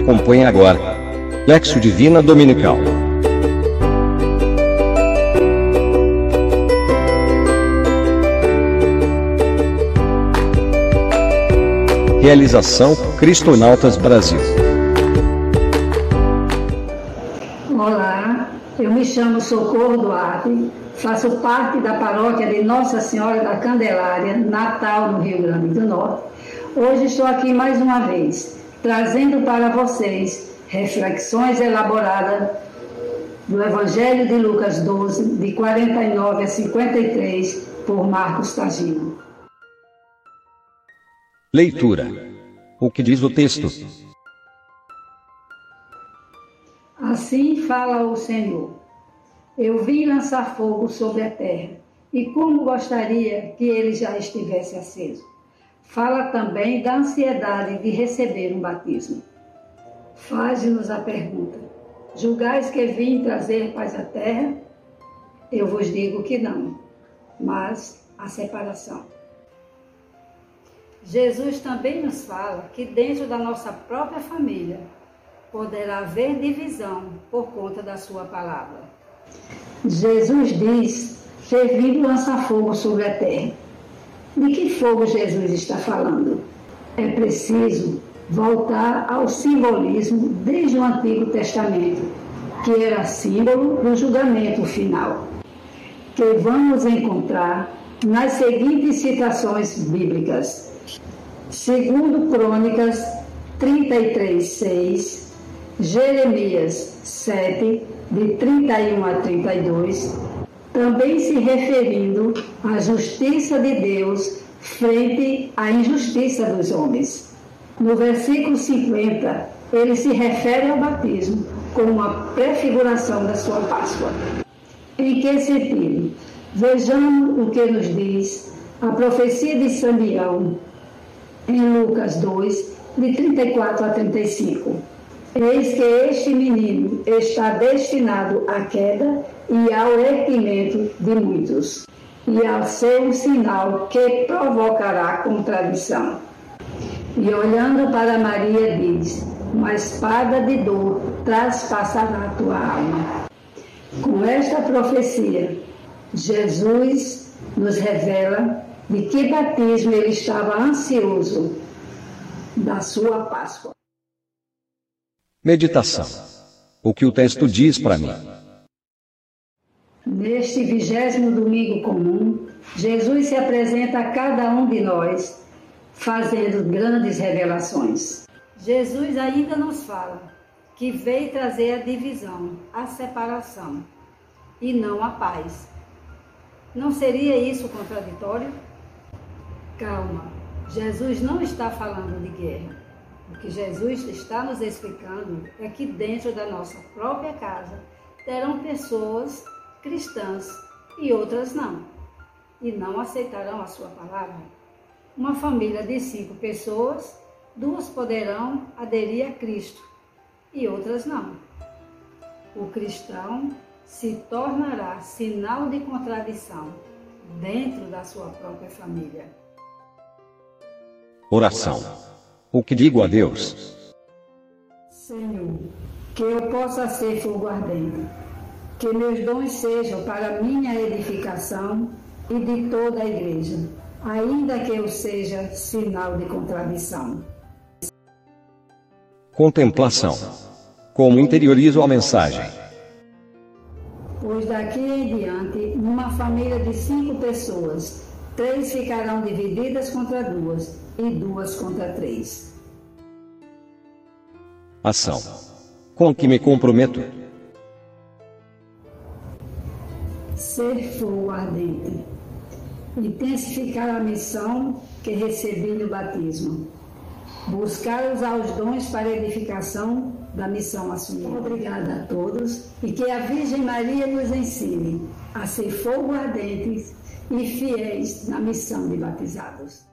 Acompanhe agora. Lexo Divina Dominical. Realização Cristonautas Brasil. Olá, eu me chamo Socorro Duarte, faço parte da paróquia de Nossa Senhora da Candelária, Natal, no Rio Grande do Norte. Hoje estou aqui mais uma vez, trazendo para vocês reflexões elaboradas do Evangelho de Lucas 12, de 49 a 53, por Marcos Tagino. Leitura. O que diz o texto? Assim fala o Senhor. Eu vim lançar fogo sobre a terra, e como gostaria que ele já estivesse aceso. Fala também da ansiedade de receber um batismo. Faz-nos a pergunta: Julgais que vim trazer paz à terra? Eu vos digo que não, mas a separação. Jesus também nos fala que dentro da nossa própria família poderá haver divisão por conta da sua palavra. Jesus diz que vive lançar fogo sobre a terra. De que fogo Jesus está falando? É preciso voltar ao simbolismo desde o Antigo Testamento, que era símbolo do julgamento final, que vamos encontrar nas seguintes citações bíblicas. Segundo Crônicas 33, 6, Jeremias 7, de 31 a 32, também se referindo à justiça de Deus frente à injustiça dos homens. No versículo 50, ele se refere ao batismo como uma prefiguração da sua Páscoa. Em que sentido? Vejamos o que nos diz a profecia de Samuel em Lucas 2, de 34 a 35. Eis que este menino está destinado à queda e ao erguimento de muitos, e ao ser um sinal que provocará contradição. E olhando para Maria, diz: Uma espada de dor traspassará tua alma. Com esta profecia, Jesus nos revela de que batismo ele estava ansioso da sua Páscoa. Meditação. O que o texto diz para mim? Neste vigésimo domingo comum, Jesus se apresenta a cada um de nós, fazendo grandes revelações. Jesus ainda nos fala que veio trazer a divisão, a separação e não a paz. Não seria isso contraditório? Calma, Jesus não está falando de guerra. O que Jesus está nos explicando é que dentro da nossa própria casa terão pessoas cristãs e outras não, e não aceitarão a sua palavra. Uma família de cinco pessoas, duas poderão aderir a Cristo e outras não. O cristão se tornará sinal de contradição dentro da sua própria família. Oração. O que digo a Deus? Senhor, que eu possa ser fogo ardente, que meus dons sejam para minha edificação e de toda a igreja, ainda que eu seja sinal de contradição. Contemplação. Como interiorizo a mensagem? Pois daqui em diante, numa família de cinco pessoas, três ficarão divididas contra duas e duas contra três. Ação. Com que me comprometo? Ser fogo ardente. Intensificar a missão que recebi no batismo. Buscar usar os dons para edificação da missão assumida. Obrigada a todos e que a Virgem Maria nos ensine a ser fogo ardentes e fiéis na missão de batizados.